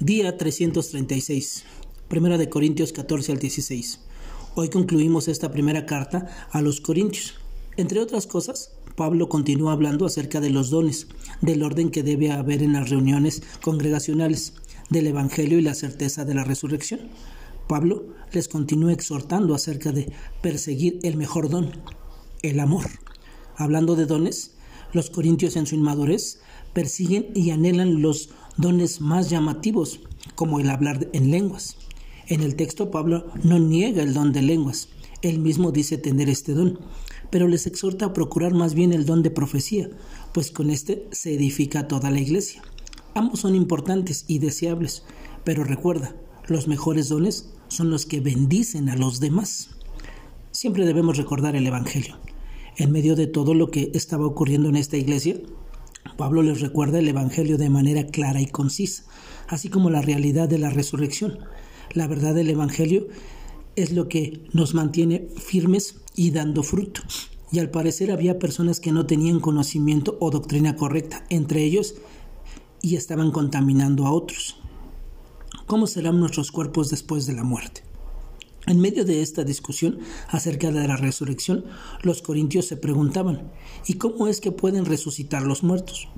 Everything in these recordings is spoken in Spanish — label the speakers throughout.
Speaker 1: Día 336. Primera de Corintios 14 al 16. Hoy concluimos esta primera carta a los Corintios. Entre otras cosas, Pablo continúa hablando acerca de los dones, del orden que debe haber en las reuniones congregacionales, del Evangelio y la certeza de la resurrección. Pablo les continúa exhortando acerca de perseguir el mejor don, el amor. Hablando de dones, los corintios en su inmadurez persiguen y anhelan los dones más llamativos, como el hablar en lenguas. En el texto Pablo no niega el don de lenguas, él mismo dice tener este don, pero les exhorta a procurar más bien el don de profecía, pues con este se edifica toda la iglesia. Ambos son importantes y deseables, pero recuerda, los mejores dones son los que bendicen a los demás. Siempre debemos recordar el Evangelio. En medio de todo lo que estaba ocurriendo en esta iglesia, Pablo les recuerda el Evangelio de manera clara y concisa, así como la realidad de la resurrección. La verdad del Evangelio es lo que nos mantiene firmes y dando fruto. Y al parecer había personas que no tenían conocimiento o doctrina correcta, entre ellos, y estaban contaminando a otros. ¿Cómo serán nuestros cuerpos después de la muerte? En medio de esta discusión acerca de la resurrección, los corintios se preguntaban, ¿y cómo es que pueden resucitar los muertos?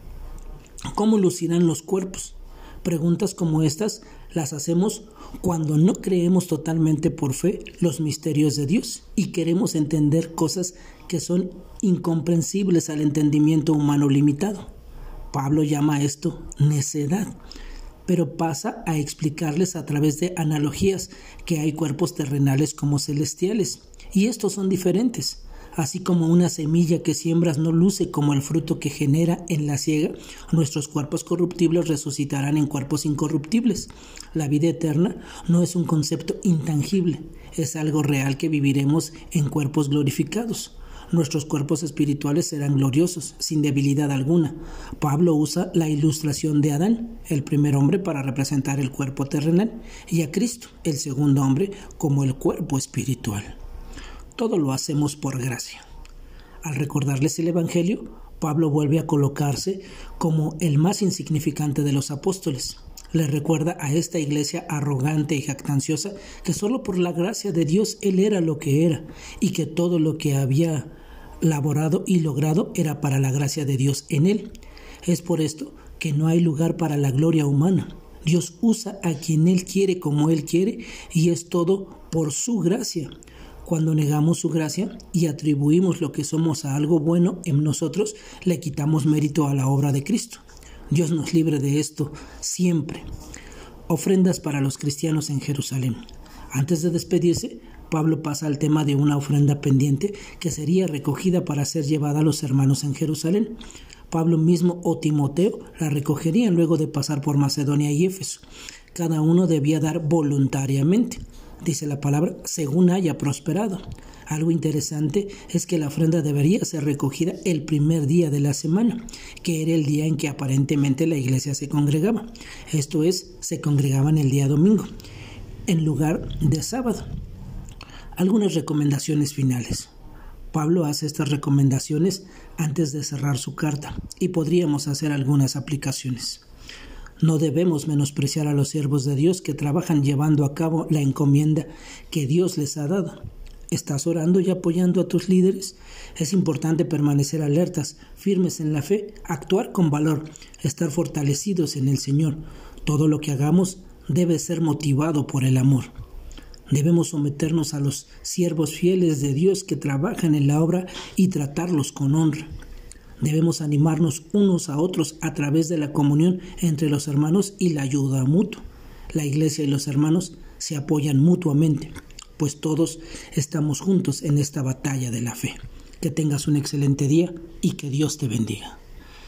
Speaker 1: ¿Cómo lucirán los cuerpos? Preguntas como estas las hacemos cuando no creemos totalmente por fe los misterios de Dios y queremos entender cosas que son incomprensibles al entendimiento humano limitado. Pablo llama esto necedad pero pasa a explicarles a través de analogías que hay cuerpos terrenales como celestiales, y estos son diferentes. Así como una semilla que siembras no luce como el fruto que genera en la siega, nuestros cuerpos corruptibles resucitarán en cuerpos incorruptibles. La vida eterna no es un concepto intangible, es algo real que viviremos en cuerpos glorificados nuestros cuerpos espirituales serán gloriosos, sin debilidad alguna. Pablo usa la ilustración de Adán, el primer hombre, para representar el cuerpo terrenal, y a Cristo, el segundo hombre, como el cuerpo espiritual. Todo lo hacemos por gracia. Al recordarles el Evangelio, Pablo vuelve a colocarse como el más insignificante de los apóstoles. Le recuerda a esta iglesia arrogante y jactanciosa que solo por la gracia de Dios él era lo que era y que todo lo que había laborado y logrado era para la gracia de Dios en él. Es por esto que no hay lugar para la gloria humana. Dios usa a quien Él quiere como Él quiere y es todo por su gracia. Cuando negamos su gracia y atribuimos lo que somos a algo bueno en nosotros, le quitamos mérito a la obra de Cristo. Dios nos libre de esto siempre. Ofrendas para los cristianos en Jerusalén. Antes de despedirse, Pablo pasa al tema de una ofrenda pendiente que sería recogida para ser llevada a los hermanos en Jerusalén. Pablo mismo o Timoteo la recogerían luego de pasar por Macedonia y Éfeso. Cada uno debía dar voluntariamente, dice la palabra, según haya prosperado. Algo interesante es que la ofrenda debería ser recogida el primer día de la semana, que era el día en que aparentemente la iglesia se congregaba. Esto es, se congregaban el día domingo, en lugar de sábado. Algunas recomendaciones finales. Pablo hace estas recomendaciones antes de cerrar su carta y podríamos hacer algunas aplicaciones. No debemos menospreciar a los siervos de Dios que trabajan llevando a cabo la encomienda que Dios les ha dado. ¿Estás orando y apoyando a tus líderes? Es importante permanecer alertas, firmes en la fe, actuar con valor, estar fortalecidos en el Señor. Todo lo que hagamos debe ser motivado por el amor. Debemos someternos a los siervos fieles de Dios que trabajan en la obra y tratarlos con honra. Debemos animarnos unos a otros a través de la comunión entre los hermanos y la ayuda mutua. La iglesia y los hermanos se apoyan mutuamente, pues todos estamos juntos en esta batalla de la fe. Que tengas un excelente día y que Dios te bendiga.